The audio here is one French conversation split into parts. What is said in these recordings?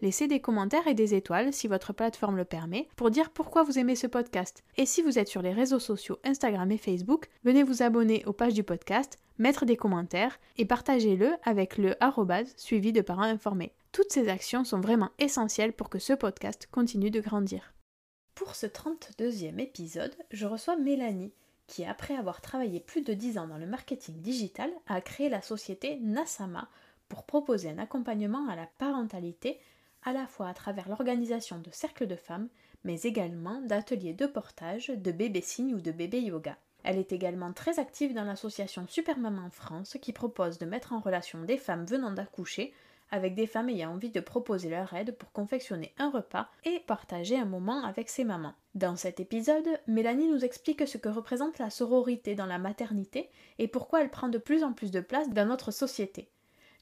Laissez des commentaires et des étoiles si votre plateforme le permet pour dire pourquoi vous aimez ce podcast. Et si vous êtes sur les réseaux sociaux Instagram et Facebook, venez vous abonner aux pages du podcast, mettre des commentaires et partagez-le avec le arrobase suivi de parents informés. Toutes ces actions sont vraiment essentielles pour que ce podcast continue de grandir. Pour ce 32e épisode, je reçois Mélanie qui, après avoir travaillé plus de 10 ans dans le marketing digital, a créé la société Nasama pour proposer un accompagnement à la parentalité à la fois à travers l'organisation de cercles de femmes, mais également d'ateliers de portage, de bébé signe ou de bébé yoga. Elle est également très active dans l'association Super Maman France qui propose de mettre en relation des femmes venant d'accoucher avec des femmes ayant envie de proposer leur aide pour confectionner un repas et partager un moment avec ses mamans. Dans cet épisode, Mélanie nous explique ce que représente la sororité dans la maternité et pourquoi elle prend de plus en plus de place dans notre société.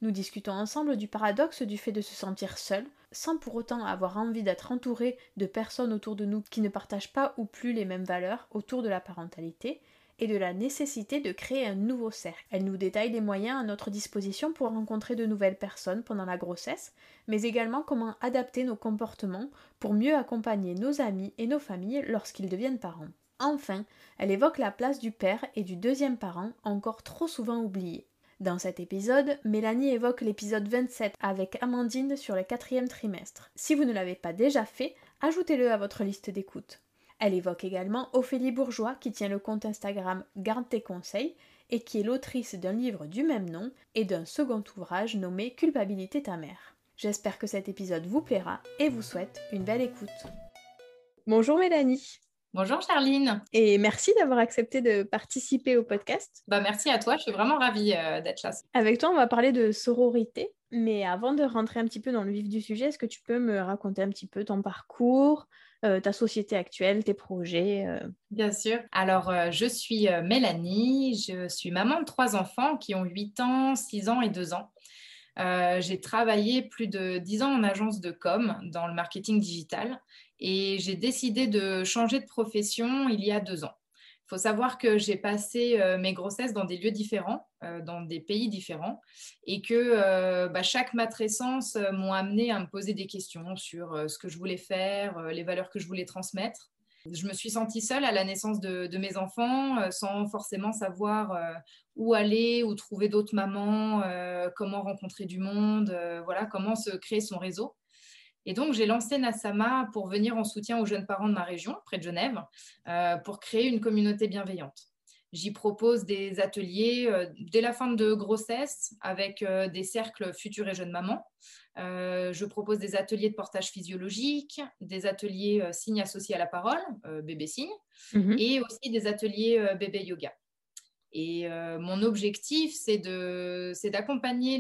Nous discutons ensemble du paradoxe du fait de se sentir seul, sans pour autant avoir envie d'être entouré de personnes autour de nous qui ne partagent pas ou plus les mêmes valeurs autour de la parentalité, et de la nécessité de créer un nouveau cercle. Elle nous détaille les moyens à notre disposition pour rencontrer de nouvelles personnes pendant la grossesse, mais également comment adapter nos comportements pour mieux accompagner nos amis et nos familles lorsqu'ils deviennent parents. Enfin, elle évoque la place du père et du deuxième parent encore trop souvent oubliés. Dans cet épisode, Mélanie évoque l'épisode 27 avec Amandine sur le quatrième trimestre. Si vous ne l'avez pas déjà fait, ajoutez-le à votre liste d'écoute. Elle évoque également Ophélie Bourgeois qui tient le compte Instagram Garde tes conseils et qui est l'autrice d'un livre du même nom et d'un second ouvrage nommé Culpabilité ta mère. J'espère que cet épisode vous plaira et vous souhaite une belle écoute. Bonjour Mélanie. Bonjour Charline. Et merci d'avoir accepté de participer au podcast. Bah merci à toi, je suis vraiment ravie euh, d'être là. Avec toi, on va parler de sororité. Mais avant de rentrer un petit peu dans le vif du sujet, est-ce que tu peux me raconter un petit peu ton parcours, euh, ta société actuelle, tes projets euh? Bien sûr. Alors, je suis Mélanie, je suis maman de trois enfants qui ont 8 ans, 6 ans et 2 ans. j'ai travaillé plus de 10 ans en agence de com dans le marketing digital et j'ai décidé de changer de profession il y a deux ans. Il faut savoir que j'ai passé euh, mes grossesses dans des lieux différents, euh, dans des pays différents, et que euh, bah, chaque matrescence m'ont amené à me poser des questions sur ce que je voulais faire, les valeurs que je voulais transmettre. Je me suis sentie seule à la naissance de, de mes enfants, sans forcément savoir où aller, où trouver d'autres mamans, comment rencontrer du monde, voilà, comment se créer son réseau. Et donc, j'ai lancé Nassama pour venir en soutien aux jeunes parents de ma région, près de Genève, euh, pour créer une communauté bienveillante. J'y propose des ateliers dès la fin de grossesse avec des cercles futurs et jeunes mamans. je propose des ateliers de portage physiologique, des ateliers signes associés à la parole, bébé signe, mhm. et aussi des ateliers bébé yoga. Et euh, mon objectif, c'est d'accompagner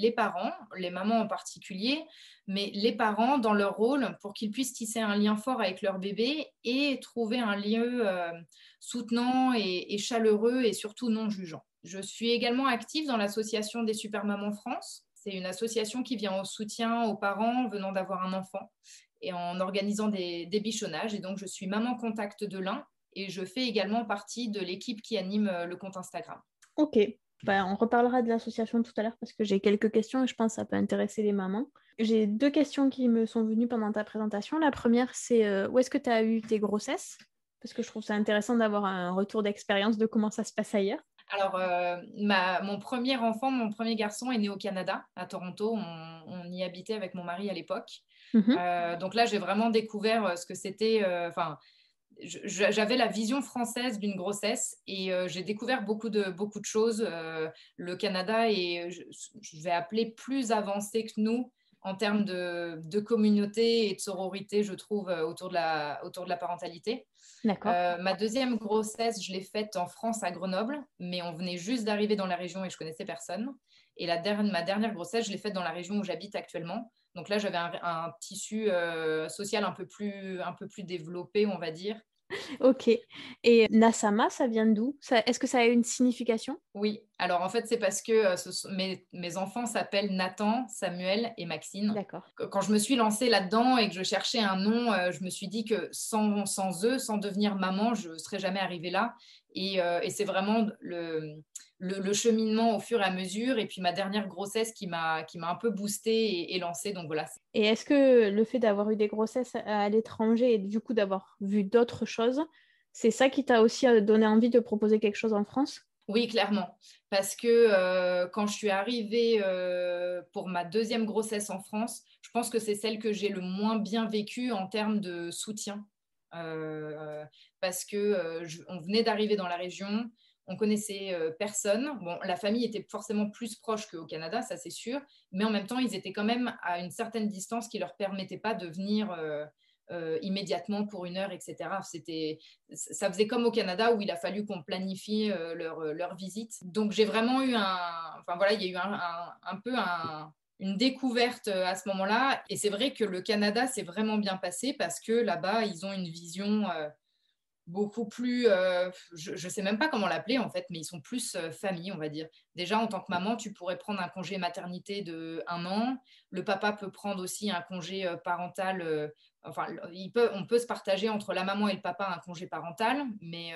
les, parents, les mamans en particulier, mais les parents dans leur rôle pour qu'ils puissent tisser un lien fort avec leur bébé et trouver un lieu euh, soutenant et, chaleureux et surtout non jugeant. Je suis également active dans l'association des Super Mamans France. C'est une association qui vient au soutien aux parents venant d'avoir un enfant et en organisant des, des bichonnages. Et donc, je suis maman contact de l'un et je fais également partie de l'équipe qui anime euh, le compte Instagram. Ok, bah, on reparlera de l'association tout à l'heure parce que j'ai quelques questions et je pense que ça peut intéresser les mamans. J'ai deux questions qui me sont venues pendant ta présentation. La première, c'est euh, où est-ce que tu as eu tes grossesses? Parce que je trouve ça intéressant d'avoir un retour d'expérience de comment ça se passe ailleurs. Alors, euh, mon premier enfant, mon premier garçon est né au Canada, à Toronto. On, y habitait avec mon mari à l'époque. Mhm. donc là, j'ai vraiment découvert ce que c'était. Enfin, j'avais la vision française d'une grossesse et euh, j'ai découvert beaucoup de, beaucoup de choses. Euh, le Canada est, je, vais appeler, plus avancé que nous en termes de, de, communauté et de sororité, je trouve, euh, autour de la, autour de la parentalité. D'accord. ma deuxième grossesse, je l'ai faite en France, à Grenoble, mais on venait juste d'arriver dans la région et je connaissais personne. Et la dernière, ma dernière grossesse, je l'ai faite dans la région où j'habite actuellement. Donc là, j'avais un, tissu euh, social un peu, plus, un peu plus développé, on va dire. Ok. Et Nasama, ça vient d'où? Est-ce que ça a une signification? Oui. Alors en fait, c'est parce que euh, mes, mes, enfants s'appellent Nathan, Samuel et Maxine. D'accord. Quand je me suis lancée là-dedans et que je cherchais un nom, euh, je me suis dit que sans, sans eux, sans devenir maman, je ne serais jamais arrivée là. Et, et c'est vraiment le, le, cheminement au fur et à mesure. Et puis ma dernière grossesse qui m'a un peu boostée et, lancée. Donc voilà. Et est-ce que le fait d'avoir eu des grossesses à l'étranger et du coup d'avoir vu d'autres choses, c'est ça qui t'a aussi euh, donné envie de proposer quelque chose en France? Oui, clairement. Parce que euh, quand je suis arrivée euh, pour ma deuxième grossesse en France, je pense que c'est celle que j'ai le moins bien vécue en termes de soutien. parce que on venait d'arriver dans la région, on connaissait euh, personne. Bon, la famille était forcément plus proche qu'au Canada, ça c'est sûr, mais en même temps, ils étaient quand même à une certaine distance qui leur permettait pas de venir euh, euh, immédiatement pour une heure, etc. C'était, ça faisait comme au Canada où il a fallu qu'on planifie leur, leur, visite. Donc j'ai vraiment eu un, enfin voilà, il y a eu un, peu une découverte à ce moment-là. Et c'est vrai que le Canada s'est vraiment bien passé parce que là-bas, ils ont une vision beaucoup plus, euh, je ne sais même pas comment l'appeler en fait, mais ils sont plus euh, famille, on va dire. Déjà, en tant que maman, tu pourrais prendre un congé maternité de un an. Le papa peut prendre aussi un congé euh, parental. enfin, il peut, on peut se partager entre la maman et le papa un congé parental, mais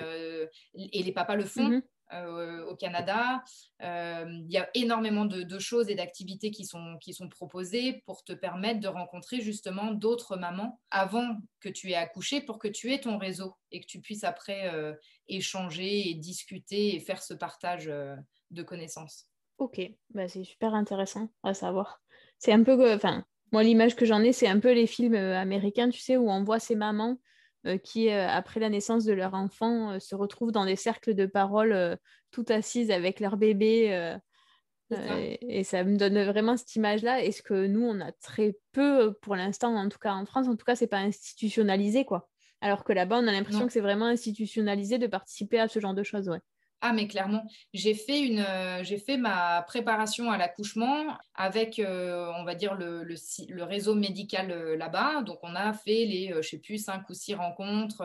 et les papas le font. Euh, au Canada. Euh, il y a énormément de, choses et d'activités qui sont, qui sont proposées pour te permettre de rencontrer justement d'autres mamans avant que tu aies accouché pour que tu aies ton réseau et que tu puisses après euh, échanger et discuter et faire ce partage de connaissances. Ok, bah, c'est super intéressant à savoir. C'est un peu, enfin, moi l'image que j'en ai, c'est un peu les films américains, tu sais, où on voit ces mamans euh, qui, euh, après la naissance de leur enfant, euh, se retrouvent dans des cercles de parole tout assises avec leur bébé. et, ça me donne vraiment cette image-là. Et ce que nous, on a très peu, pour l'instant, en tout cas en France, en tout cas, c'est pas institutionnalisé, quoi. Alors que là-bas, on a l'impression que c'est vraiment institutionnalisé de participer à ce genre de choses, ouais. Ah, mais clairement, j'ai fait, une, euh, j'ai fait ma préparation à l'accouchement avec, euh, on va dire, le, le, réseau médical euh, là-bas. Donc, on a fait les, je sais plus, cinq ou six rencontres.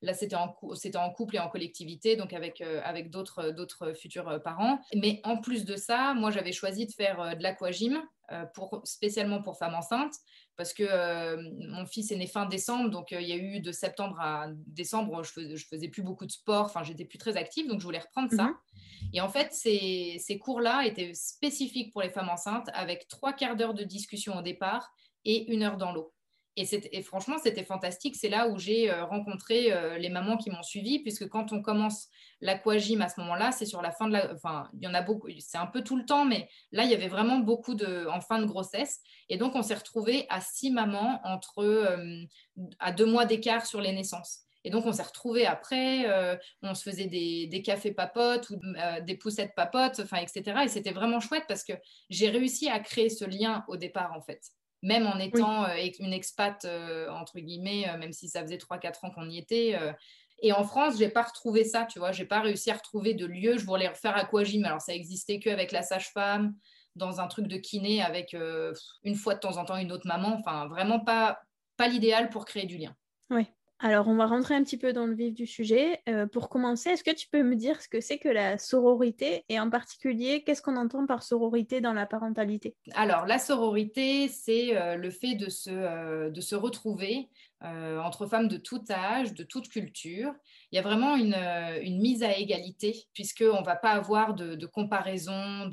là, c'était en, c'était en couple et en collectivité, donc avec, avec d'autres, d'autres futurs parents. Mais en plus de ça, moi, j'avais choisi de faire de l'aquagym pour, spécialement pour femmes enceintes parce que euh, mon fils est né fin décembre, donc euh, il y a eu de septembre à décembre, je faisais, faisais plus beaucoup de sport, enfin j'étais plus très active, donc je voulais reprendre ça. Mhm. Et en fait, ces, ces cours-là étaient spécifiques pour les femmes enceintes, avec trois quarts d'heure de discussion au départ et une heure dans l'eau. Et, franchement, c'était fantastique. C'est là où j'ai euh, rencontré euh, les mamans qui m'ont suivi, puisque quand on commence l'aquagym à ce moment-là, c'est sur la fin de la. Enfin, il y en a beaucoup, c'est un peu tout le temps, mais là, il y avait vraiment beaucoup de. en fin de grossesse. Et donc, on s'est retrouvés à six mamans entre. Euh, à deux mois d'écart sur les naissances. Et donc, on s'est retrouvés après, on se faisait des, cafés papotes ou des poussettes papotes, etc. Et c'était vraiment chouette parce que j'ai réussi à créer ce lien au départ, en fait. Même en étant euh, une expat, entre guillemets, même si ça faisait 3-4 ans qu'on y était. et en France, je n'ai pas retrouvé ça, tu vois. Je n'ai pas réussi à retrouver de lieu. Je voulais refaire aquagym. Alors, ça existait qu'avec la sage-femme, dans un truc de kiné avec une fois de temps en temps une autre maman. Enfin, vraiment pas, pas l'idéal pour créer du lien. Oui. Alors, on va rentrer un petit peu dans le vif du sujet. Euh, pour commencer, est-ce que tu peux me dire ce que c'est que la sororité et en particulier, qu'est-ce qu'on entend par sororité dans la parentalité? Alors, la sororité, c'est euh, le fait de se, euh, de se retrouver entre femmes de tout âge, de toute culture. Il y a vraiment une, une mise à égalité, puisqu'on ne va pas avoir de, comparaison,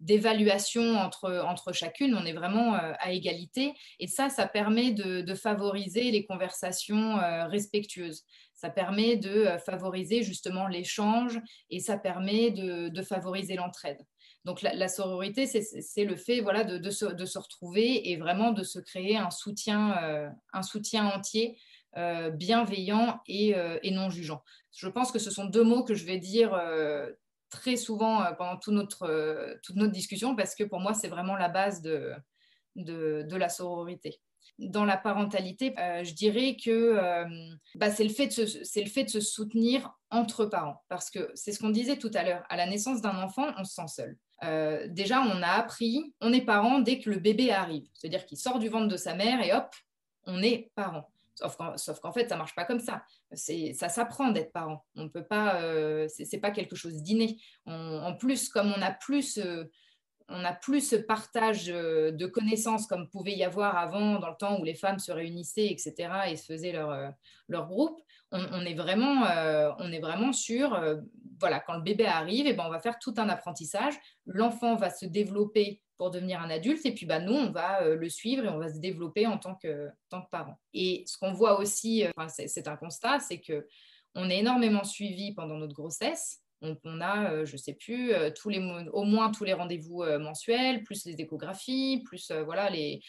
d'évaluation entre, entre chacune. On est vraiment à égalité. Et ça, ça permet de, de favoriser les conversations euh, respectueuse. Ça permet de euh, favoriser justement l'échange et ça permet de, favoriser l'entraide. Donc la, sororité, c'est le fait voilà, de, se, retrouver et vraiment de se créer un soutien, euh, un soutien entier, bienveillant et, non jugeant. Je pense que ce sont deux mots que je vais dire très souvent pendant toute notre, toute notre discussion parce que pour moi, c'est vraiment la base de, de la sororité dans la parentalité, euh, je dirais que euh, bah, c'est le, fait de se, le fait de se soutenir entre parents. Parce que c'est ce qu'on disait tout à l'heure, à la naissance d'un enfant, on se sent seul. Euh, déjà, on a appris, on est parent dès que le bébé arrive. C'est-à-dire qu'il sort du ventre de sa mère et hop, on est parent. Sauf qu'en, fait, ça marche pas comme ça. Ça s'apprend d'être parent. On peut pas, c'est, pas quelque chose d'inné. en plus, comme on a plus on n'a plus ce partage euh, de connaissances comme pouvait y avoir avant, dans le temps où les femmes se réunissaient, etc., et se faisaient leur, euh, leur groupe. On, est vraiment, euh, on est vraiment sur, voilà, quand le bébé arrive, et eh ben, on va faire tout un apprentissage. L'enfant va se développer pour devenir un adulte, et puis bah, nous, on va le suivre et on va se développer en tant que, tant que parent. Et ce qu'on voit aussi, c'est un constat, c'est que on est énormément suivi pendant notre grossesse on, a, euh, je ne sais plus, euh, tous les, au moins tous les rendez-vous euh, mensuels, plus les échographies, plus voilà, les,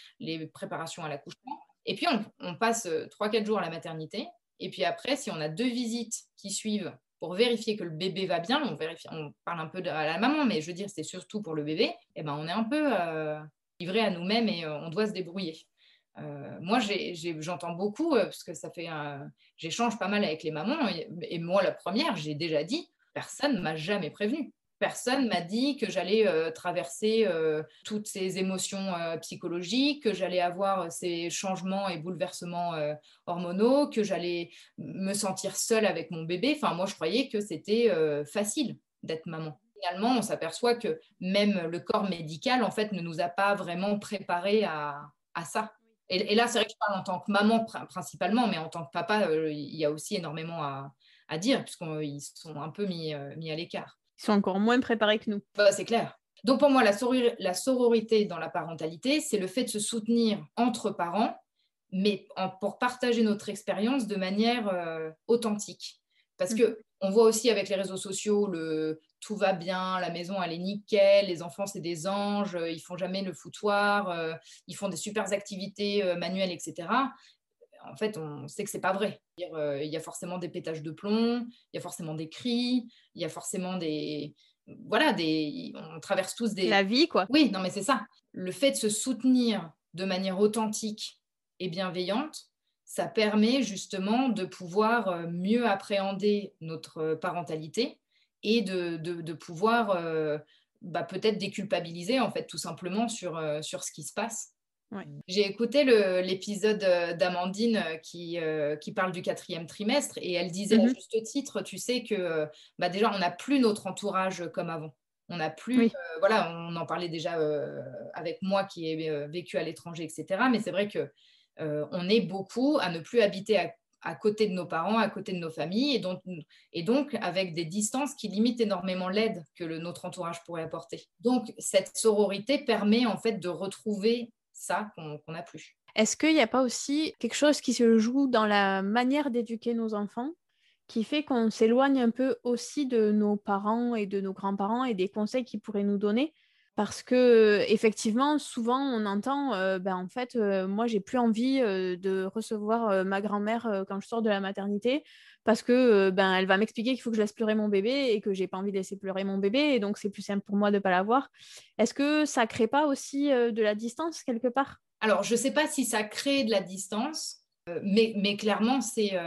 préparations à l'accouchement. Et puis, on, passe 3-4 jours à la maternité. Et puis après, si on a deux visites qui suivent pour vérifier que le bébé va bien, on, vérifie, on parle un peu à la maman, mais je veux dire, c'est surtout pour le bébé, et eh ben, on est un peu livré à nous-mêmes et on doit se débrouiller. moi, j'entends beaucoup, parce que ça fait j'échange pas mal avec les mamans, et moi, la première, j'ai déjà dit, personne m'a jamais prévenu. Personne m'a dit que j'allais euh, traverser euh, toutes ces émotions euh, psychologiques, que j'allais avoir ces changements et bouleversements hormonaux, que j'allais me sentir seule avec mon bébé. Enfin, moi, je croyais que c'était facile d'être maman. Finalement, on s'aperçoit que même le corps médical, en fait, ne nous a pas vraiment préparés à, ça. Et, là, c'est vrai que je parle en tant que maman principalement, mais en tant que papa, il y a aussi énormément à, dire, puisqu'ils sont un peu mis à l'écart. Ils sont encore moins préparés que nous. Bah, c'est clair. Donc pour moi, la, la sororité dans la parentalité, c'est le fait de se soutenir entre parents, mais pour partager notre expérience de manière euh, authentique. Parce mmh. que on voit aussi avec les réseaux sociaux le tout va bien, la maison elle est nickel, les enfants c'est des anges, ils font jamais le foutoir, euh, ils font des super activités manuelles, etc en fait, on sait que c'est pas vrai. Euh, il y a forcément des pétages de plomb, il y a forcément des cris, il y a forcément des voilà, des on traverse tous des la vie quoi. Oui, non mais c'est ça. Le fait de se soutenir de manière authentique et bienveillante, ça permet justement de pouvoir euh, mieux appréhender notre parentalité et de, pouvoir euh, bah, peut-être déculpabiliser en fait tout simplement sur, sur ce qui se passe j'ai écouté l'épisode euh, d'Amandine euh, qui, euh, qui parle du quatrième trimestre et elle disait à mhm. juste titre, tu sais que bah déjà, on n'a plus notre entourage comme avant. On n'a plus, voilà, on en parlait déjà avec moi qui ai vécu à l'étranger, etc. Mais c'est vrai que on est beaucoup à ne plus habiter à, côté de nos parents, à côté de nos familles, et donc, et donc avec des distances qui limitent énormément l'aide que le, notre entourage pourrait apporter. Donc cette sororité permet en fait de retrouver ça qu'on plus. Est-ce qu'il n'y a pas aussi quelque chose qui se joue dans la manière d'éduquer nos enfants qui fait qu'on s'éloigne un peu aussi de nos parents et de nos grands-parents et des conseils qu'ils pourraient nous donner parce que effectivement, souvent on entend, ben, en fait, moi j'ai plus envie de recevoir ma grand-mère quand je sors de la maternité parce que ben elle va m'expliquer qu'il faut que je laisse pleurer mon bébé et que j'ai pas envie de laisser pleurer mon bébé et donc c'est plus simple pour moi de pas l'avoir. Est-ce que ça crée pas aussi de la distance quelque part? Alors je sais pas si ça crée de la distance. Mais, mais, clairement, c'est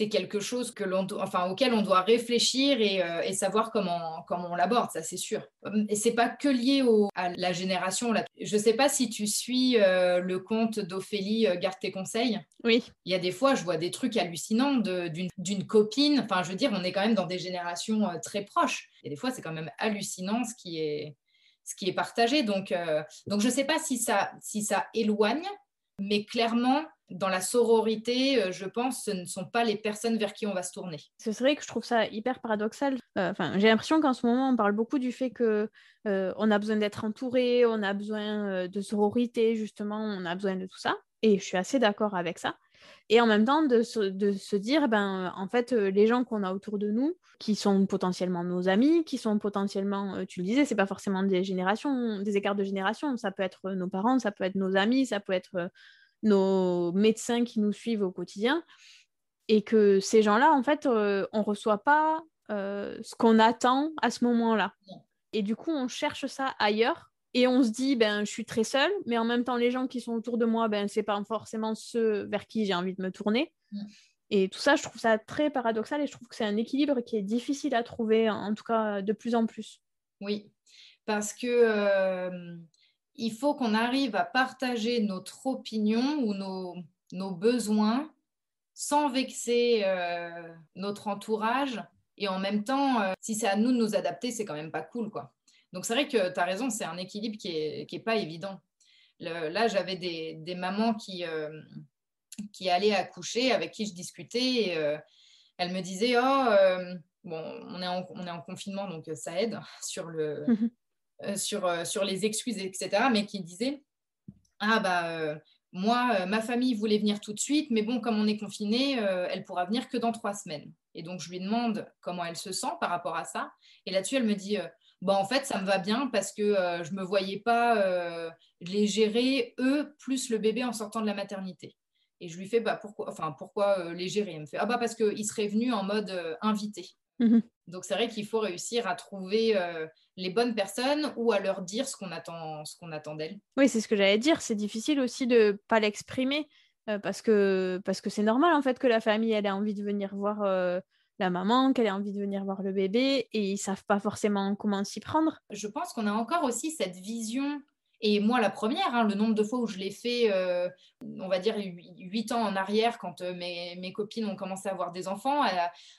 c'est quelque chose que enfin, auquel on doit réfléchir euh, et, savoir comment, comment on l'aborde, ça c'est sûr. Et c'est pas que lié à la génération. Là. Je sais pas si tu suis euh, le compte d'Ophélie euh, Garde tes conseils. Oui. Il y a des fois, je vois des trucs hallucinants d'une copine. Enfin, je veux dire, on est quand même dans des générations très proches. Et des fois, c'est quand même hallucinant ce qui est, ce qui est partagé. Donc, donc je sais pas si ça, si ça éloigne, mais clairement, dans la sororité, euh, je pense, ce ne sont pas les personnes vers qui on va se tourner. C'est vrai que je trouve ça hyper paradoxal. Euh, enfin, j'ai l'impression qu'en ce moment, on parle beaucoup du fait que euh, on a besoin d'être entouré, on a besoin de sororité, justement, on a besoin de tout ça. Et je suis assez d'accord avec ça. Et en même temps, de se, dire, ben, en fait, les gens qu'on a autour de nous, qui sont potentiellement nos amis, qui sont potentiellement, tu le disais, c'est pas forcément des générations, des écarts de génération, ça peut être nos parents, ça peut être nos amis, ça peut être nos médecins qui nous suivent au quotidien, et que ces gens-là, en fait, euh, on ne reçoit pas euh, ce qu'on attend à ce moment-là. Et du coup, on cherche ça ailleurs, et on se dit, ben, je suis très seule, mais en même temps, les gens qui sont autour de moi, ben, ce n'est pas forcément ceux vers qui j'ai envie de me tourner. Et tout ça, je trouve ça très paradoxal et je trouve que c'est un équilibre qui est difficile à trouver, en tout cas de plus en plus. Oui, parce que euh, il faut qu'on arrive à partager notre opinion ou nos, besoins sans vexer euh, notre entourage. Et en même temps, euh, si c'est à nous de nous adapter, c'est quand même pas cool. quoi. Donc c'est vrai que tu as raison, c'est un équilibre qui n'est est pas évident. là, j'avais des, mamans qui, euh, qui allaient accoucher, avec qui je discutais, et elles me disaient, oh, bon, on est, en, on est en confinement, donc ça aide sur le... Euh, sur, euh, sur les excuses, etc., mais qui disait Ah, bah, euh, moi, ma famille voulait venir tout de suite, mais bon, comme on est confiné, elle pourra venir que dans trois semaines. Et donc, je lui demande comment elle se sent par rapport à ça. Et là-dessus, elle me dit Bon, en fait, ça me va bien parce que je ne me voyais pas les gérer, eux, plus le bébé en sortant de la maternité. Et je lui fais bah, pourquoi, enfin, pourquoi les gérer? Elle me fait Ah, bah, parce qu'ils seraient venus en mode invité. Mmh donc c'est vrai qu'il faut réussir à trouver euh, les bonnes personnes ou à leur dire ce qu'on attend, ce qu'on attend d'elles. Oui, c'est ce que j'allais dire. C'est difficile aussi de pas l'exprimer euh, parce que parce que c'est normal en fait que la famille elle ait envie de venir voir euh, la maman, qu'elle ait envie de venir voir le bébé et ils savent pas forcément comment s'y prendre. Je pense qu'on a encore aussi cette vision et moi, la première, hein, le nombre de fois où je l'ai fait, euh, on va dire huit ans en arrière, quand euh, mes, copines ont commencé à avoir des enfants,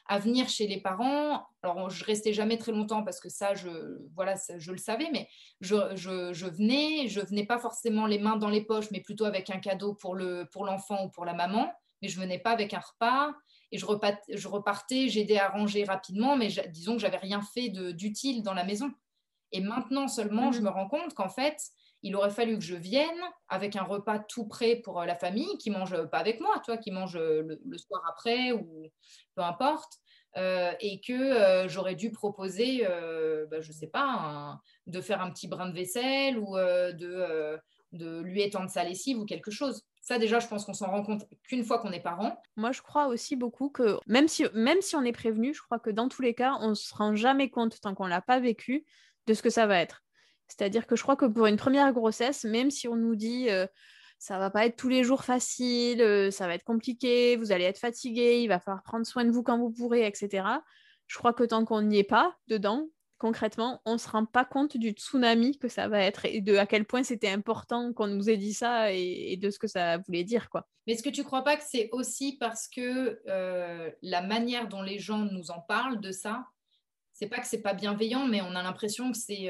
à, venir chez les parents. Alors, je restais jamais très longtemps parce que ça, je, voilà, je le savais, mais je, je, venais, je venais pas forcément les mains dans les poches, mais plutôt avec un cadeau pour l'enfant pour ou pour la maman. Mais je venais pas avec un repas et je repartais, je repartais j'aidais à ranger rapidement, mais disons que j'avais rien fait d'utile dans la maison. Et maintenant seulement, je mmh me rends compte qu'en fait, il aurait fallu que je vienne avec un repas tout prêt pour euh, la famille, qui mange pas avec moi, toi, qui mange euh, le, soir après ou peu importe, euh, et que j'aurais dû proposer, bah, je sais pas, de faire un petit brin de vaisselle ou de, de lui étendre sa lessive ou quelque chose. Ça, déjà, je pense qu'on s'en rend compte qu'une fois qu'on est parent. Moi, je crois aussi beaucoup que même si, même si on est prévenu, je crois que dans tous les cas, on ne se rend jamais compte tant qu'on ne l'a pas vécu de ce que ça va être. C'est-à-dire que je crois que pour une première grossesse, même si on nous dit euh, ça va pas être tous les jours facile, euh, ça va être compliqué, vous allez être fatigué, il va falloir prendre soin de vous quand vous pourrez, etc. Je crois que tant qu'on n'y est pas dedans, concrètement, on ne se rend pas compte du tsunami que ça va être et de à quel point c'était important qu'on nous ait dit ça et, de ce que ça voulait dire. quoi. Mais est-ce que tu ne crois pas que c'est aussi parce que euh, la manière dont les gens nous en parlent de ça, c'est pas que c'est pas bienveillant, mais on a l'impression que c'est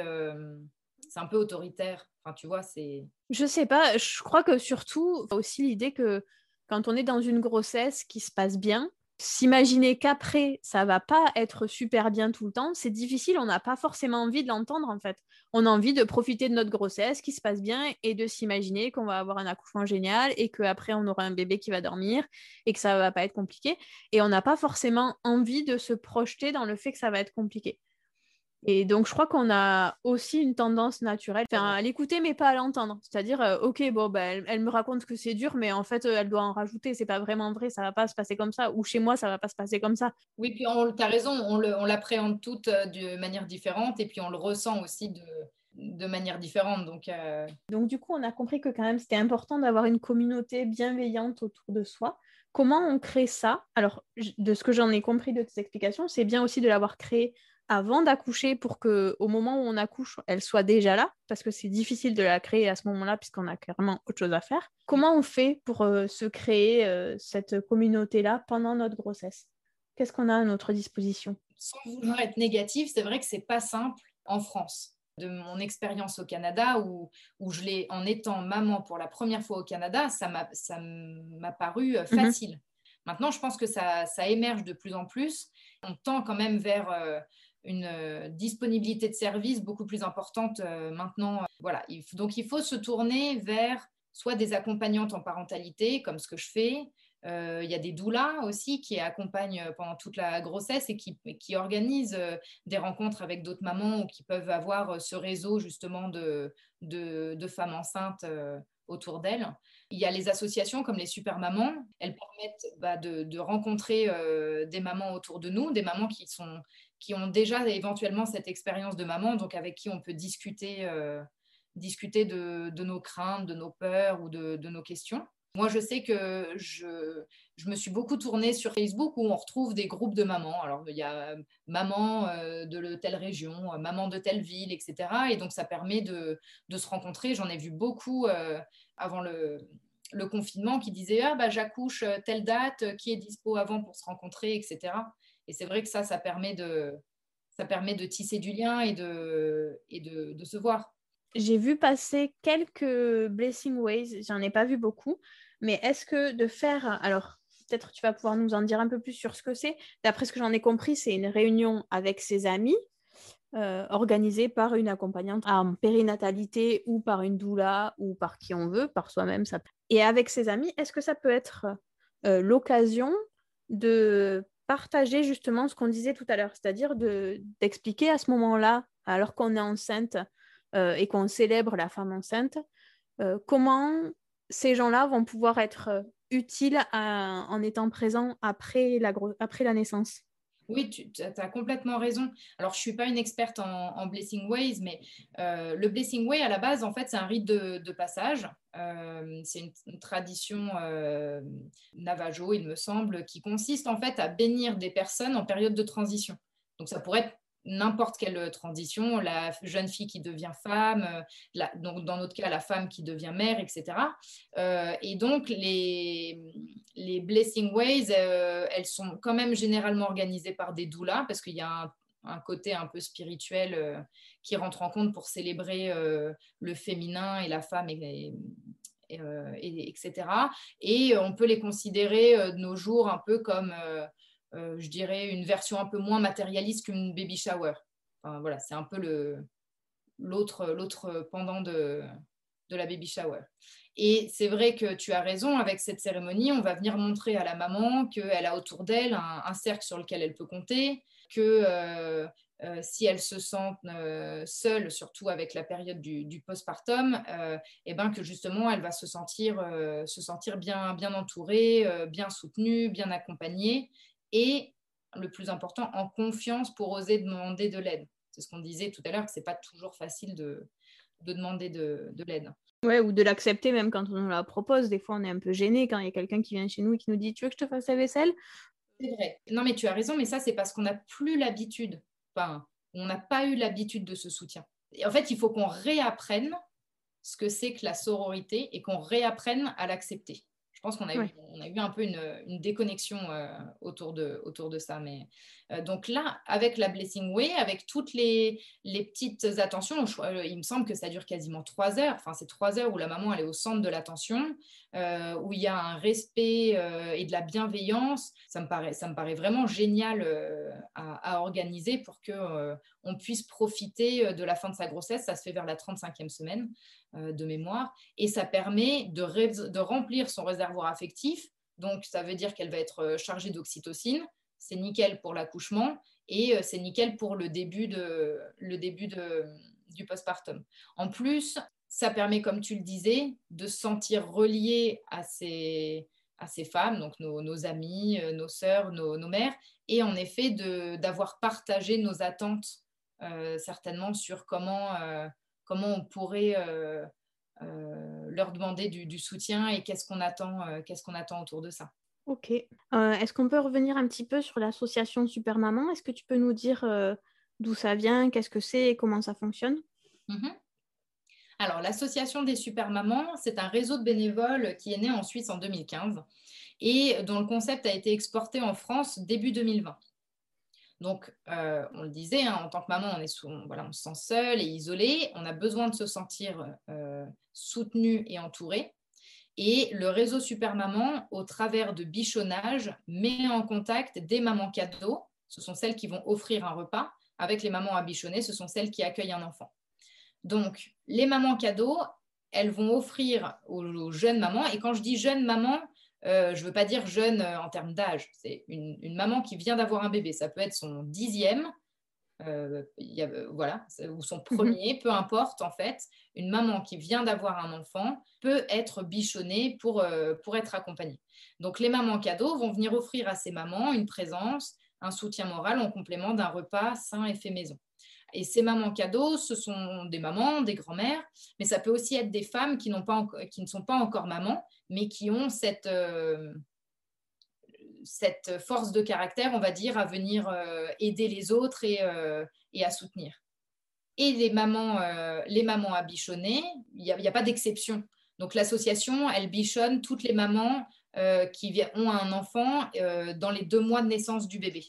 c'est un peu autoritaire. Enfin, tu vois, c'est. Je sais pas. Je crois que surtout aussi l'idée que quand on est dans une grossesse qui se passe bien, s'imaginer qu'après ça va pas être super bien tout le temps, c'est difficile. On n'a pas forcément envie de l'entendre en fait. On a envie de profiter de notre grossesse qui se passe bien et de s'imaginer qu'on va avoir un accouchement génial et qu'après on aura un bébé qui va dormir et que ça va pas être compliqué. Et on n'a pas forcément envie de se projeter dans le fait que ça va être compliqué. Et donc, je crois qu'on a aussi une tendance naturelle à l'écouter, mais pas à l'entendre. C'est-à-dire, euh, ok, bon, ben, elle, me raconte que c'est dur, mais en fait, euh, elle doit en rajouter. C'est pas vraiment vrai, ça va pas se passer comme ça. Ou chez moi, ça va pas se passer comme ça. Oui, puis tu as raison, on l'appréhende toute de manière différente et puis on le ressent aussi de, de manière différente. Donc, donc, du coup, on a compris que quand même, c'était important d'avoir une communauté bienveillante autour de soi. Comment on crée ça? Alors, de ce que j'en ai compris de tes explications, c'est bien aussi de l'avoir créé avant d'accoucher pour que au moment où on accouche, elle soit déjà là, parce que c'est difficile de la créer à ce moment-là puisqu'on a clairement autre chose à faire. Comment on fait pour euh, se créer euh, cette communauté-là pendant notre grossesse? Qu'est-ce qu'on a à notre disposition? Sans vouloir être négatif, c'est vrai que c'est pas simple en France. De mon expérience au Canada, où, où je l'ai en étant maman pour la première fois au Canada, ça m'a paru euh, mhm. facile. Maintenant, je pense que ça, ça, émerge de plus en plus. On tend quand même vers une euh, disponibilité de service beaucoup plus importante euh, maintenant. Voilà. Donc, il faut se tourner vers soit des accompagnantes en parentalité, comme ce que je fais. Euh, il y a des doulas aussi qui accompagnent pendant toute la grossesse et qui, qui organisent des rencontres avec d'autres mamans ou qui peuvent avoir ce réseau justement de, de, femmes enceintes autour d'elles. Il y a les associations comme les Super Mamans. Elles permettent bah, de, rencontrer des mamans autour de nous, des mamans qui sont qui ont déjà éventuellement cette expérience de maman, donc avec qui on peut discuter, euh, discuter de, nos craintes, de nos peurs ou de, nos questions. Moi, je sais que je, me suis beaucoup tournée sur Facebook où on retrouve des groupes de mamans. Alors, il y a maman euh, de telle région, euh, maman de telle ville, etc. Et donc, ça permet de, se rencontrer. J'en ai vu beaucoup avant le, le, confinement qui disaient ah, bah, j'accouche telle date, qui est dispo avant pour se rencontrer, etc. Et c'est vrai que ça, ça permet de, ça permet de tisser du lien et de, et de, se voir. J'ai vu passer quelques Blessing Ways, j'en ai pas vu beaucoup, mais est-ce que de faire, alors peut-être tu vas pouvoir nous en dire un peu plus sur ce que c'est. D'après ce que j'en ai compris, c'est une réunion avec ses amis, euh, organisée par une accompagnante en périnatalité ou par une doula ou par qui on veut, par soi-même. Ça... Et avec ses amis, est-ce que ça peut être euh, l'occasion de partager justement ce qu'on disait tout à l'heure, c'est-à-dire d'expliquer à ce moment-là, alors qu'on est enceinte euh, et qu'on célèbre la femme enceinte, euh, comment ces gens-là vont pouvoir être euh, utiles en étant présents après la, après la naissance? Oui, tu as complètement raison. Alors, je ne suis pas une experte en, Blessing Ways, mais euh, le Blessing Way, à la base, en fait, c'est un rite de, passage. Euh, c'est une, tradition euh, navajo, il me semble, qui consiste en fait à bénir des personnes en période de transition. Donc, ça pourrait être n'importe quelle euh, transition, la jeune fille qui devient femme, euh, donc dans notre cas, la femme qui devient mère, etc. Euh, et donc, les, les Blessing Ways, elles sont quand même généralement organisées par des doulas, parce qu'il y a un, côté un peu spirituel qui rentre en compte pour célébrer le féminin et la femme, et, etc. Et on peut les considérer de nos jours un peu comme je dirais, une version un peu moins matérialiste qu'une baby shower. voilà, c'est un peu le, l'autre, l'autre pendant de, de la baby shower. Et c'est vrai que tu as raison, avec cette cérémonie, on va venir montrer à la maman qu'elle a autour d'elle un, cercle sur lequel elle peut compter, que euh, euh, si elle se sent seule, surtout avec la période du, du postpartum, eh ben que justement elle va se sentir, se sentir bien, bien entourée, bien soutenue, bien accompagnée, et le plus important, en confiance pour oser demander de l'aide. C'est ce qu'on disait tout à l'heure, que ce n'est pas toujours facile de, demander de, l'aide. Ouais, ou de l'accepter même quand on la propose. Des fois, on est un peu gêné quand il y a quelqu'un qui vient chez nous et qui nous dit Tu veux que je te fasse la vaisselle? C'est vrai. Non, mais tu as raison, mais ça, c'est parce qu'on n'a plus l'habitude. Enfin, on n'a pas eu l'habitude de ce soutien. Et en fait, il faut qu'on réapprenne ce que c'est que la sororité et qu'on réapprenne à l'accepter je pense qu'on a, eu, a eu un peu une, déconnexion euh, autour, de, autour de ça. Mais, euh, donc là, avec la Blessing Way, avec toutes les, les petites attentions, euh, il me semble que ça dure quasiment trois heures. Enfin, c'est trois heures où la maman elle est au centre de l'attention, où il y a un respect et de la bienveillance. Ça me paraît, vraiment génial à, à, organiser pour que on puisse profiter de la fin de sa grossesse. Ça se fait vers la 35e semaine. Euh, de mémoire, et ça permet de, remplir son réservoir affectif. Donc, ça veut dire qu'elle va être euh, chargée d'oxytocine, c'est nickel pour l'accouchement, et c'est nickel pour le début, de, le début du postpartum. En plus, ça permet, comme tu le disais, de se sentir relié à ces, à ces femmes, donc nos, amis, euh, nos sœurs, nos, mères, et en effet d'avoir partagé nos attentes euh, certainement sur comment, euh, comment on pourrait leur demander du, soutien et qu'est-ce qu'on attend, qu'est-ce qu'on attend autour de ça. Ok. Est-ce qu'on peut revenir un petit peu sur l'association Super Maman Est-ce que tu peux nous dire d'où ça vient, qu'est-ce que c'est? Et comment ça fonctionne? Mm-hmm. Alors, l'association des super mamans, c'est un réseau de bénévoles qui est né en Suisse en 2015 et dont le concept a été exporté en France début 2020. Donc, euh, on le disait, hein, en tant que maman, on, est voilà, on se sent seul et isolé. On a besoin de se sentir euh, soutenu et entouré. Et le réseau Super Maman, au travers de bichonnage, met en contact des mamans cadeaux. Ce sont celles qui vont offrir un repas. Avec les mamans à bichonner, ce sont celles qui accueillent un enfant. Donc, les mamans cadeaux, elles vont offrir aux, jeunes mamans. Et quand je dis jeune maman, euh, je ne veux pas dire jeune euh, en termes d'âge. C'est une, maman qui vient d'avoir un bébé. Ça peut être son dixième, euh, voilà, ou son mhm. premier, peu importe en fait. Une maman qui vient d'avoir un enfant peut être bichonnée pour, pour être accompagnée. Donc les mamans cadeaux vont venir offrir à ces mamans une présence, un soutien moral en complément d'un repas sain et fait maison. Et ces mamans cadeaux, ce sont des mamans, des grands-mères, mais ça peut aussi être des femmes qui, pas qui ne sont pas encore mamans, mais qui ont cette, euh, cette force de caractère, on va dire, à venir euh, aider les autres et, euh, et, à soutenir. Et les mamans, les mamans à bichonner, il n'y a, a, pas d'exception. Donc l'association, elle bichonne toutes les mamans qui ont un enfant dans les deux mois de naissance du bébé.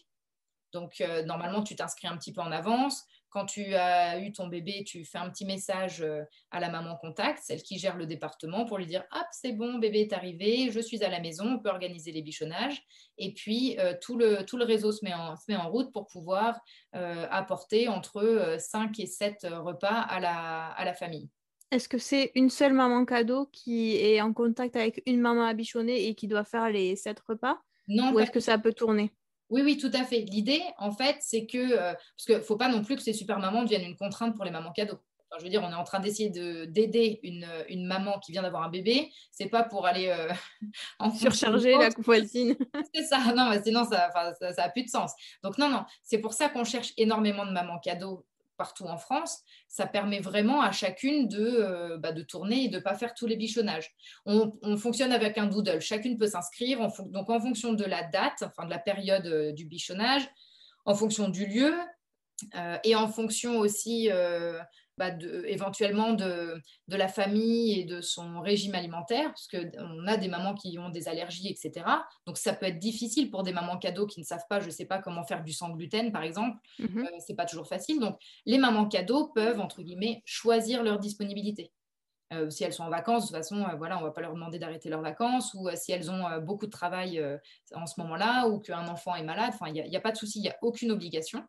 Donc, normalement, tu t'inscris un petit peu en avance quand tu as eu ton bébé, tu fais un petit message euh, à la maman contact, celle qui gère le département, pour lui dire Hop, c'est bon, bébé est arrivé, je suis à la maison, on peut organiser les bichonnages. Et puis, euh, tout, le, tout le réseau se met en, se met en route pour pouvoir euh, apporter entre 5 et 7 repas à la, à la famille. Est-ce que c'est une seule maman cadeau qui est en contact avec une maman à bichonner et qui doit faire les 7 repas? Non. Ou est-ce que ça peut tourner? Oui, oui, tout à fait. L'idée, en fait, c'est que, euh, parce qu'il ne faut pas non plus que ces super mamans deviennent une contrainte pour les mamans cadeaux. je veux dire, on est en train d'essayer d'aider une, une, maman qui vient d'avoir un bébé. C'est pas pour aller euh, en surcharger la voisine. c'est ça. Non, mais sinon ça, ça, ça, a plus de sens. Donc non, non. C'est pour ça qu'on cherche énormément de mamans cadeaux partout en France, ça permet vraiment à chacune de, euh, bah, de tourner et de ne pas faire tous les bichonnages. On, fonctionne avec un doodle, chacune peut s'inscrire, donc en fonction de la date, enfin de la période euh, du bichonnage, en fonction du lieu euh, et en fonction aussi bah, éventuellement de, la famille et de son régime alimentaire, parce qu'on a des mamans qui ont des allergies, etc. Donc ça peut être difficile pour des mamans cadeaux qui ne savent pas, je ne sais pas comment faire du sans gluten, par exemple. Mhm. Euh, c'est pas toujours facile. Donc les mamans cadeaux peuvent, entre guillemets, choisir leur disponibilité. Euh, si elles sont en vacances, de toute façon, euh, voilà, on ne va pas leur demander d'arrêter leurs vacances, ou si elles ont beaucoup de travail en ce moment-là, ou qu'un enfant est malade, il n'y a, a, pas de souci, il n'y a aucune obligation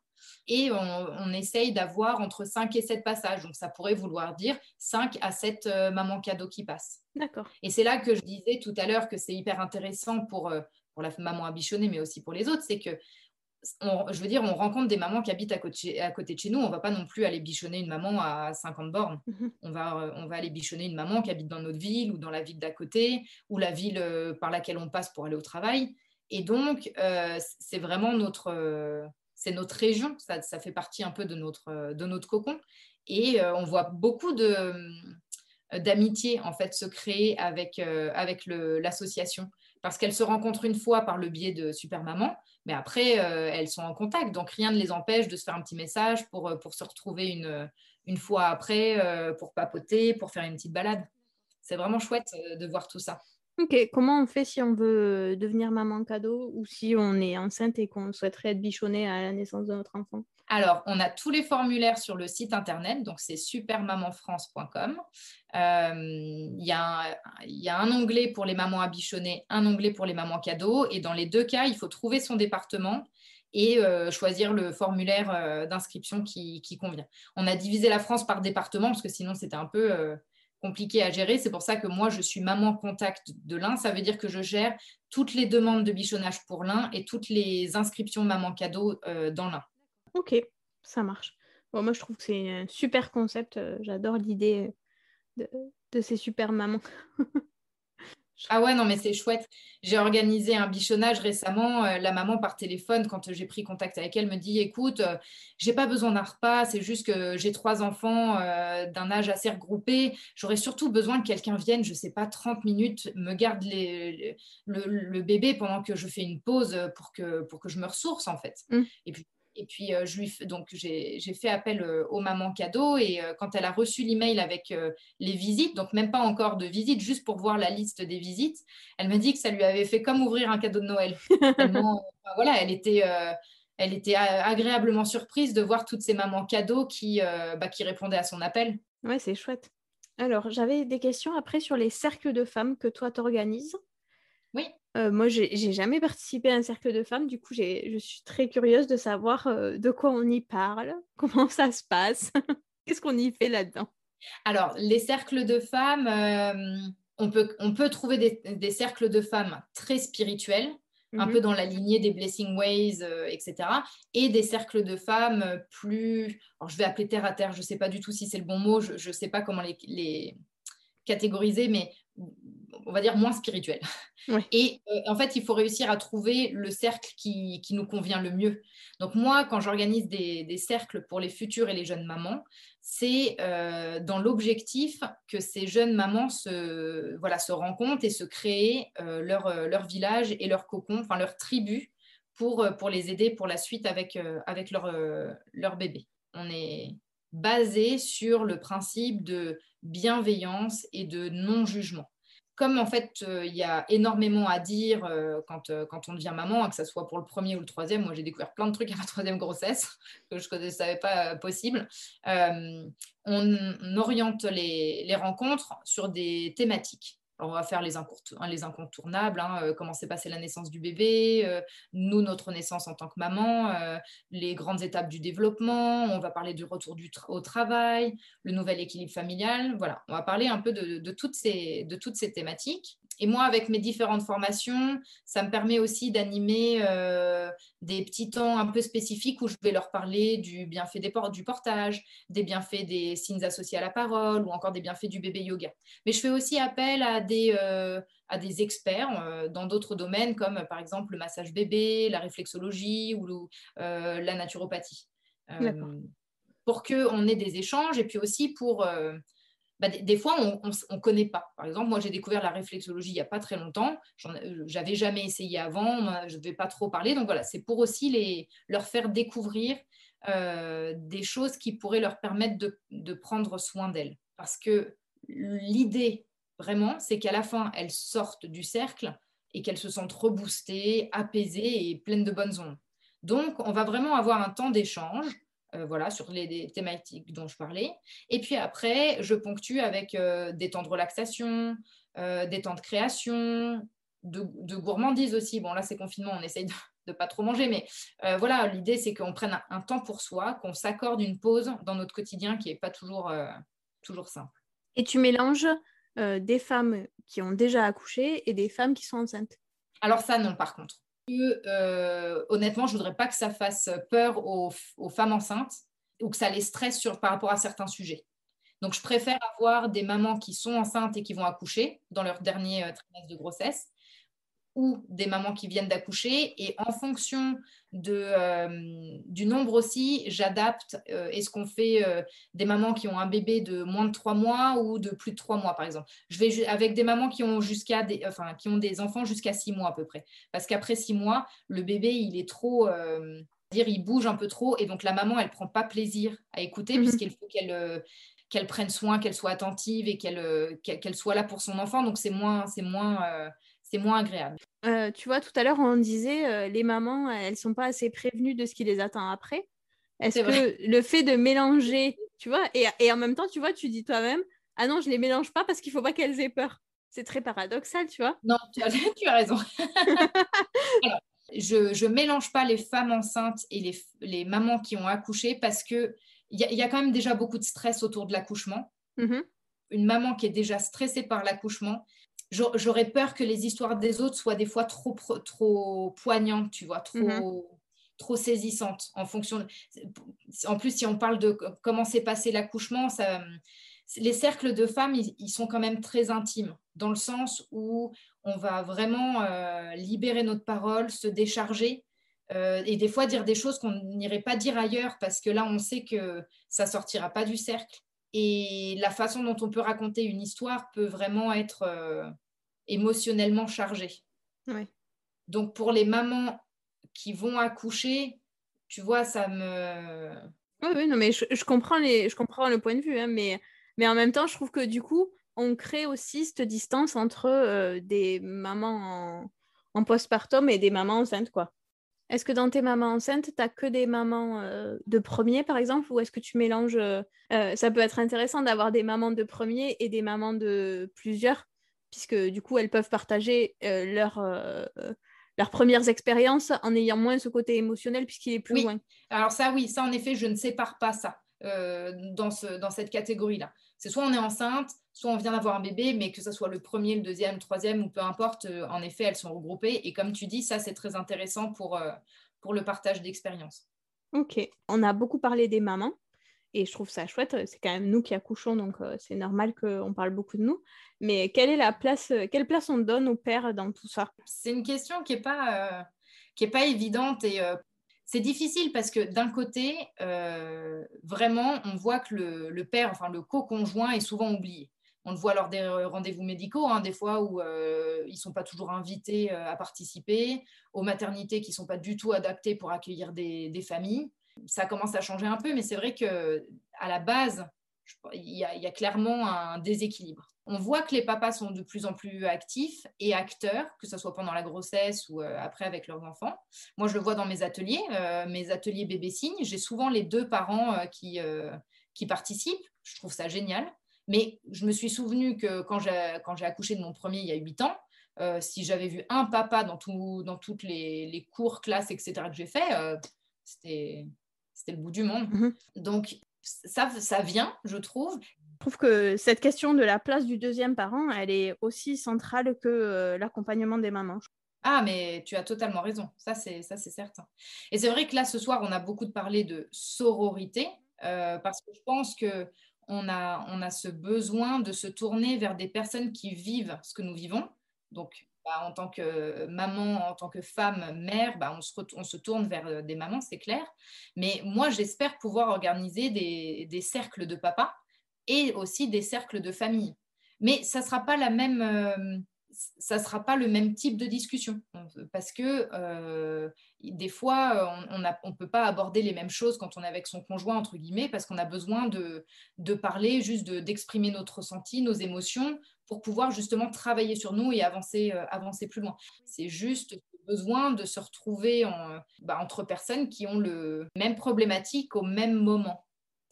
et on, essaye d'avoir entre 5 et 7 passages. Donc, ça pourrait vouloir dire 5 à 7 euh, mamans cadeaux qui passent. D'accord. Et c'est là que je disais tout à l'heure que c'est hyper intéressant pour, euh, pour la maman à mais aussi pour les autres. C'est que, je veux dire, on rencontre des mamans qui habitent à côté, à côté de chez nous. On ne va pas non plus aller bichonner une maman à 50 bornes. Mhm. on, va, euh, on va aller bichonner une maman qui habite dans notre ville ou dans la ville d'à côté ou la ville par laquelle on passe pour aller au travail. Et donc, c'est vraiment notre c'est notre région, ça, fait partie un peu de notre, euh, de notre cocon. Et euh, on voit beaucoup euh, d'amitié en fait se créer avec, avec l'association parce qu'elles se rencontrent une fois par le biais de Super Maman, mais après elles sont en contact, donc rien ne les empêche de se faire un petit message pour, pour se retrouver une, une fois après, pour papoter, pour faire une petite balade. C'est vraiment chouette de voir tout ça. Ok, comment on fait si on veut devenir maman cadeau ou si on est enceinte et qu'on souhaiterait être bichonné à la naissance de notre enfant? Alors, on a tous les formulaires sur le site internet, donc c'est supermamanfrance.com. Euh, il y, a un onglet pour les mamans à bichonner, un onglet pour les mamans cadeaux, et dans les deux cas, il faut trouver son département et euh, choisir le formulaire euh, d'inscription qui, convient. On a divisé la France par département parce que sinon c'était un peu compliqué à gérer. C'est pour ça que moi, je suis maman contact de l'un. Ça veut dire que je gère toutes les demandes de bichonnage pour l'un et toutes les inscriptions maman cadeau euh, dans l'un. Ok, ça marche. Bon, moi, je trouve que c'est un super concept. Euh, J'adore l'idée de, de ces super mamans. Ah ouais, non, mais c'est chouette. J'ai organisé un bichonnage récemment. Euh, la maman par téléphone, quand j'ai pris contact avec elle, me dit écoute, euh, j'ai pas besoin d'un repas, c'est juste que j'ai trois enfants euh, d'un âge assez regroupé. J'aurais surtout besoin que quelqu'un vienne, je sais pas, 30 minutes, me garde les, le, le, bébé pendant que je fais une pause pour que, pour que je me ressource en fait. Mm. Et puis et puis, euh, je lui donc j'ai fait appel euh, aux mamans cadeaux et euh, quand elle a reçu l'email avec les visites, donc même pas encore de visites, juste pour voir la liste des visites, elle m'a dit que ça lui avait fait comme ouvrir un cadeau de Noël. voilà, elle était, elle était agréablement surprise de voir toutes ces mamans cadeaux qui, bah, qui répondaient à son appel. Ouais, c'est chouette. Alors, j'avais des questions après sur les cercles de femmes que toi t'organises. Oui. Euh, moi, j'ai jamais participé à un cercle de femmes, du coup, je suis très curieuse de savoir euh, de quoi on y parle, comment ça se passe, qu'est-ce qu'on y fait là-dedans? Alors, les cercles de femmes, euh, on, peut, on peut trouver des, cercles de femmes très spirituels, un peu mhm. dans la lignée des Blessing Ways, etc. Et des cercles de femmes plus, alors je vais appeler terre à terre, je ne sais pas du tout si c'est le bon mot, je ne sais pas comment les, les catégoriser, mais on va dire, moins spirituel. Et euh, en fait, il faut réussir à trouver le cercle qui, nous convient le mieux. Donc moi, quand j'organise des, cercles pour les futures et les jeunes mamans, c'est euh, dans l'objectif que ces jeunes mamans se, voilà, se rencontrent et se créent euh, leur, leur village et leur cocon, enfin leur tribu, pour, pour les aider pour la suite avec, avec leur, leur bébé. On est basé sur le principe de bienveillance et de non-jugement comme en fait, euh, il y a énormément à dire euh, quand, euh, quand, on devient maman, que ce soit pour le premier ou le troisième, moi j'ai découvert plein de trucs à ma troisième grossesse que je ne savais pas possible, on oriente les, rencontres sur des thématiques on va faire les, incontournables, hein, euh, comment s'est passée la naissance du bébé, euh, nous, notre naissance en tant que maman, euh, les grandes étapes du développement, on va parler du retour au travail, le nouvel équilibre familial. Voilà, on va parler un peu de, toutes, ces, de toutes ces thématiques. Et moi, avec mes différentes formations, ça me permet aussi d'animer euh, des petits temps un peu spécifiques où je vais leur parler du bienfait des du portage, des bienfaits des signes associés à la parole ou encore des bienfaits du bébé yoga. Mais je fais aussi appel à des, euh, à des experts euh, dans d'autres domaines comme par exemple le massage bébé, la réflexologie ou la naturopathie. pour qu'on ait des échanges et puis aussi pour bah, des, fois, on ne connaît pas. Par exemple, moi, j'ai découvert la réflexologie il n'y a pas très longtemps. Euh, j'avais jamais essayé avant. Je ne vais pas trop parler. Donc voilà, c'est pour aussi les, leur faire découvrir euh, des choses qui pourraient leur permettre de, de prendre soin d'elles. Parce que l'idée, vraiment, c'est qu'à la fin, elles sortent du cercle et qu'elles se sentent reboostées, apaisées et pleines de bonnes ondes. Donc, on va vraiment avoir un temps d'échange euh, voilà, sur les, thématiques dont je parlais. Et puis après, je ponctue avec euh, des temps de relaxation, euh, des temps de création, de, gourmandise aussi. Bon, là, c'est confinement, on essaye de ne pas trop manger, mais voilà, l'idée, c'est qu'on prenne un, temps pour soi, qu'on s'accorde une pause dans notre quotidien qui n'est pas toujours, toujours simple. Et tu mélanges des femmes qui ont déjà accouché et des femmes qui sont enceintes? Alors ça, non, par contre euh, honnêtement, je voudrais pas que ça fasse peur aux, femmes enceintes ou que ça les stresse par rapport à certains sujets. Donc, je préfère avoir des mamans qui sont enceintes et qui vont accoucher dans leur dernier euh, trimestre de grossesse ou des mamans qui viennent d'accoucher. Et en fonction de, euh, du nombre aussi, j'adapte. Euh, est-ce qu'on fait euh, des mamans qui ont un bébé de moins de trois mois ou de plus de trois mois, par exemple Je vais avec des mamans qui ont, jusqu'à des, enfin, qui ont des enfants jusqu'à six mois à peu près. Parce qu'après six mois, le bébé, il est trop... dire il bouge un peu trop et donc la maman elle prend pas plaisir à écouter mhm. puisqu'il faut qu'elle qu'elle prenne soin, qu'elle soit attentive et qu'elle qu'elle soit là pour son enfant. Donc c'est moins, c'est moins, c'est moins agréable. Euh, tu vois, tout à l'heure, on disait euh, les mamans, elles sont pas assez prévenues de ce qui les attend après. Est-ce que le fait de mélanger, tu vois, et, en même temps, tu vois, tu dis toi-même, ah non, je les mélange pas parce qu'il faut pas qu'elles aient peur. C'est très paradoxal, tu vois. Non, tu as, tu as raison. je ne mélange pas les femmes enceintes et les, les mamans qui ont accouché parce qu'il y, y, a quand même déjà beaucoup de stress autour de l'accouchement. Mm-hmm. Une maman qui est déjà stressée par l'accouchement, j'aurais peur que les histoires des autres soient des fois trop, trop poignantes, tu vois, trop, mhm. trop saisissante en fonction. En plus, si on parle de comment s'est passé l'accouchement, les cercles de femmes, ils, sont quand même très intimes, dans le sens où on va vraiment euh, libérer notre parole, se décharger. Euh, et des fois dire des choses qu'on n'irait pas dire ailleurs parce que là on sait que ça sortira pas du cercle et la façon dont on peut raconter une histoire peut vraiment être euh, émotionnellement chargée. Donc pour les mamans qui vont accoucher, tu vois, ça me... Oui, oui, non, mais je, comprends, les, je comprends le point de vue, hein, mais, mais en même temps, je trouve que du coup, on crée aussi cette distance entre euh, des mamans en, en postpartum et des mamans enceintes, quoi. Est-ce que dans tes mamans enceintes, tu n'as que des mamans euh, de premier, par exemple, ou est-ce que tu mélanges euh, Ça peut être intéressant d'avoir des mamans de premier et des mamans de plusieurs, puisque du coup, elles peuvent partager leur, leurs premières expériences en ayant moins ce côté émotionnel, puisqu'il est plus oui. loin. Alors ça, oui, ça, en effet, je ne sépare pas ça dans, ce, dans cette catégorie-là. C'est soit on est enceinte, soit on vient d'avoir un bébé, mais que ce soit le premier, le deuxième, le troisième, ou peu importe, euh, en effet, elles sont regroupées. Et comme tu dis, ça, c'est très intéressant pour, euh, pour le partage d'expérience. Ok, on a beaucoup parlé des mamans. Et je trouve ça chouette, c'est quand même nous qui accouchons, donc euh, c'est normal qu'on parle beaucoup de nous. Mais quelle est la place, quelle place on donne au père dans tout ça? C'est une question qui n'est pas, pas évidente et c'est difficile parce que d'un côté, euh, vraiment, on voit que le, père, enfin le co-conjoint, est souvent oublié. On le voit lors des rendez-vous médicaux, hein, des fois où euh, ils ne sont pas toujours invités euh, à participer, aux maternités qui ne sont pas du tout adaptées pour accueillir des, des, familles. Ça commence à changer un peu, mais c'est vrai qu'à la base, il y, a, clairement un déséquilibre. On voit que les papas sont de plus en plus actifs et acteurs, que ce soit pendant la grossesse ou euh, après avec leurs enfants. Moi, je le vois dans mes ateliers, euh, mes ateliers bébé signe. J'ai souvent les deux parents euh, qui, participent. Je trouve ça génial. Mais je me suis souvenu que quand j'ai accouché de mon premier il y a huit ans, si j'avais vu un papa dans toutes les, les, cours, classes, etc. que j'ai fait, c'était le bout du monde. Mm-hmm. Donc, ça, ça vient, je trouve. Je trouve que cette question de la place du deuxième parent, elle est aussi centrale que euh, l'accompagnement des mamans. Ah, mais tu as totalement raison. Ça, c'est ça, c'est certain. Et c'est vrai que là, ce soir, on a beaucoup de parlé de sororité euh, parce que je pense que on a, on a ce besoin de se tourner vers des personnes qui vivent ce que nous vivons. Donc, bah, en tant que maman, en tant que femme, mère, bah, on, se tourne vers euh, des mamans, c'est clair. Mais moi, j'espère pouvoir organiser des, cercles de papa et aussi des cercles de famille. Mais ça ne. Euh, sera pas le même type de discussion parce que euh, des fois on ne peut pas aborder les mêmes choses quand on est avec son conjoint entre guillemets parce qu'on a besoin de parler juste d'exprimer notre ressenti nos émotions pour pouvoir justement travailler sur nous et avancer, euh, avancer plus loin. C'est juste besoin de se retrouver bah, entre personnes qui ont le même problématique au même moment.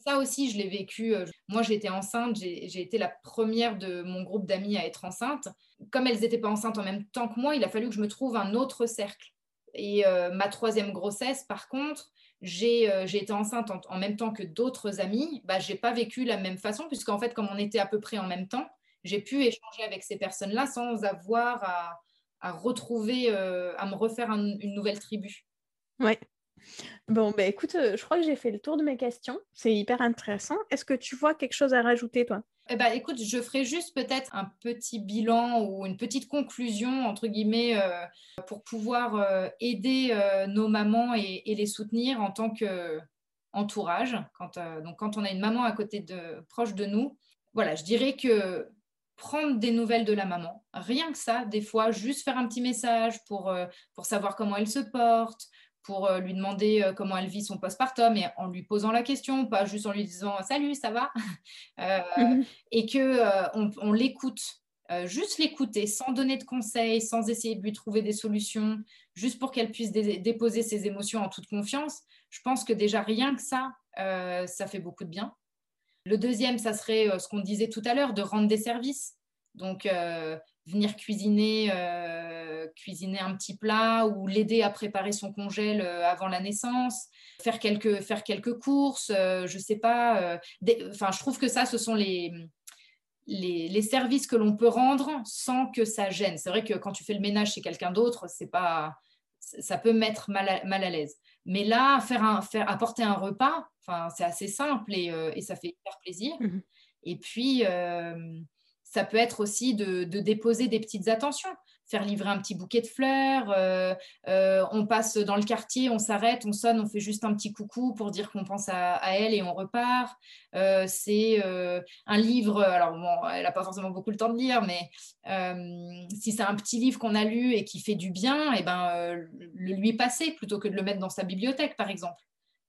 Ça aussi, je l'ai vécu. Euh, moi, j'étais enceinte, j'ai été la première de mon groupe d'amis à être enceinte. Comme elles n'étaient pas enceintes en même temps que moi, il a fallu que je me trouve un autre cercle. Et euh, ma troisième grossesse, par contre, j'ai été enceinte en, même temps que d'autres amis. Bah, je n'ai pas vécu la même façon, puisqu'en fait, comme on était à peu près en même temps, j'ai pu échanger avec ces personnes-là sans avoir à, retrouver, euh, à me refaire une nouvelle tribu. Ouais. Bon, ben écoute, euh, je crois que j'ai fait le tour de mes questions. C'est hyper intéressant. Est-ce que tu vois quelque chose à rajouter, toi? Eh ben, écoute, je ferai juste peut-être un petit bilan ou une petite conclusion, entre guillemets, euh, pour pouvoir aider nos mamans et, les soutenir en tant qu'entourage. Quand, donc, quand on a une maman à côté de, proche de nous, voilà, je dirais que prendre des nouvelles de la maman. Rien que ça, des fois, juste faire un petit message pour, euh, pour savoir comment elle se porte, pour euh, lui demander euh, comment elle vit son postpartum et en lui posant la question, pas juste en lui disant salut, ça va? Mhm. Et que on, l'écoute, juste l'écouter sans donner de conseils, sans essayer de lui trouver des solutions, juste pour qu'elle puisse déposer ses émotions en toute confiance. Je pense que déjà rien que ça, ça fait beaucoup de bien. Le deuxième, ça serait euh, ce qu'on disait tout à l'heure, de rendre des services. Donc, euh, venir cuisiner, euh, cuisiner un petit plat ou l'aider à préparer son congèle avant la naissance, faire quelques, faire quelques courses, je ne sais pas. Enfin, je trouve que ça, ce sont les, les, services que l'on peut rendre sans que ça gêne. C'est vrai que quand tu fais le ménage chez quelqu'un d'autre, c'est pas, ça peut mettre mal à, mal à l'aise. Mais là, faire un, faire, apporter un repas, c'est assez simple et, et, ça fait hyper plaisir. Mmh et puis, ça peut être aussi de, déposer des petites attentions, faire livrer un petit bouquet de fleurs, euh, euh, on passe dans le quartier, on s'arrête, on sonne, on fait juste un petit coucou pour dire qu'on pense à, elle et on repart. Euh, c'est un livre, alors bon, elle n'a pas forcément beaucoup le temps de lire, mais si c'est un petit livre qu'on a lu et qui fait du bien, et eh ben, le lui passer plutôt que de le mettre dans sa bibliothèque, par exemple.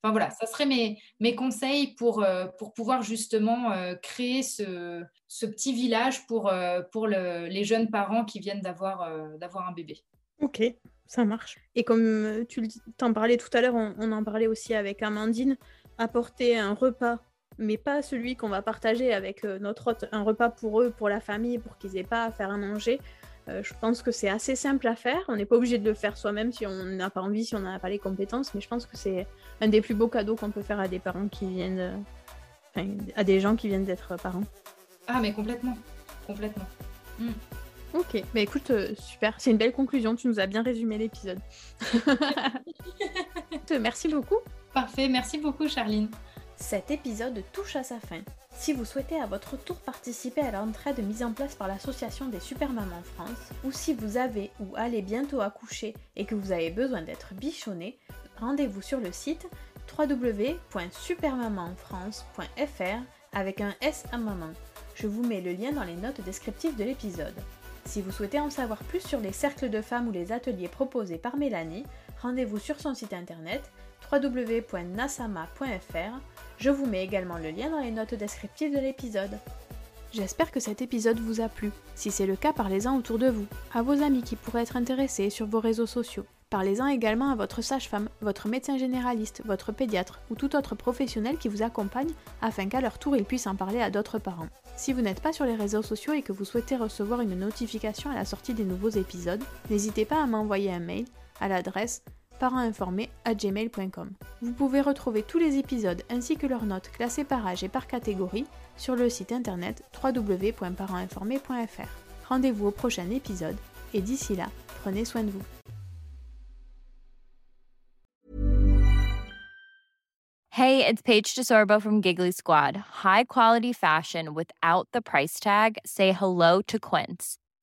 Enfin voilà, ça serait mes, mes conseils pour, euh, pour pouvoir justement euh, créer ce, petit village pour, euh, pour le, les jeunes parents qui viennent d'avoir d'avoir un bébé. Ok, ça marche. Et comme tu t'en parlais tout à l'heure, on, on, en parlait aussi avec Amandine, apporter un repas, mais pas celui qu'on va partager avec notre hôte, un repas pour eux, pour la famille, pour qu'ils aient pas à faire à manger. Euh, je pense que c'est assez simple à faire. On n'est pas obligé de le faire soi-même si on n'a pas envie, si on n'a pas les compétences, mais je pense que c'est un des plus beaux cadeaux qu'on peut faire à des parents qui viennent, enfin, à des gens qui viennent d'être parents. Ah, mais complètement, complètement. Hmm. Ok, mais écoute, euh, super, c'est une belle conclusion, tu nous as bien résumé l'épisode. merci beaucoup. Parfait, merci beaucoup Charline. Cet épisode touche à sa fin. Si vous souhaitez à votre tour participer à l'entraide mise en place par l'association des Supermamans France, ou si vous avez ou allez bientôt accoucher et que vous avez besoin d'être bichonné, rendez-vous sur le site www.supermamanfrance.fr avec un S à maman. Je vous mets le lien dans les notes descriptives de l'épisode. Si vous souhaitez en savoir plus sur les cercles de femmes ou les ateliers proposés par Mélanie, rendez-vous sur son site internet www.nasama.fr je vous mets également le lien dans les notes descriptives de l'épisode. J'espère que cet épisode vous a plu. Si c'est le cas, parlez-en autour de vous, à vos amis qui pourraient être intéressés sur vos réseaux sociaux. Parlez-en également à votre sage-femme, votre médecin généraliste, votre pédiatre ou tout autre professionnel qui vous accompagne afin qu'à leur tour ils puissent en parler à d'autres parents. Si vous n'êtes pas sur les réseaux sociaux et que vous souhaitez recevoir une notification à la sortie des nouveaux épisodes, n'hésitez pas à m'envoyer un mail à l'adresse gmail.com. Vous pouvez retrouver tous les épisodes ainsi que leurs notes classées par âge et par catégorie sur le site internet www.parentinformé.fr. Rendez-vous au prochain épisode et d'ici là, prenez soin de vous. Hey, it's Paige DeSorbo from Giggly Squad. High quality fashion without the price tag? Say hello to Quince.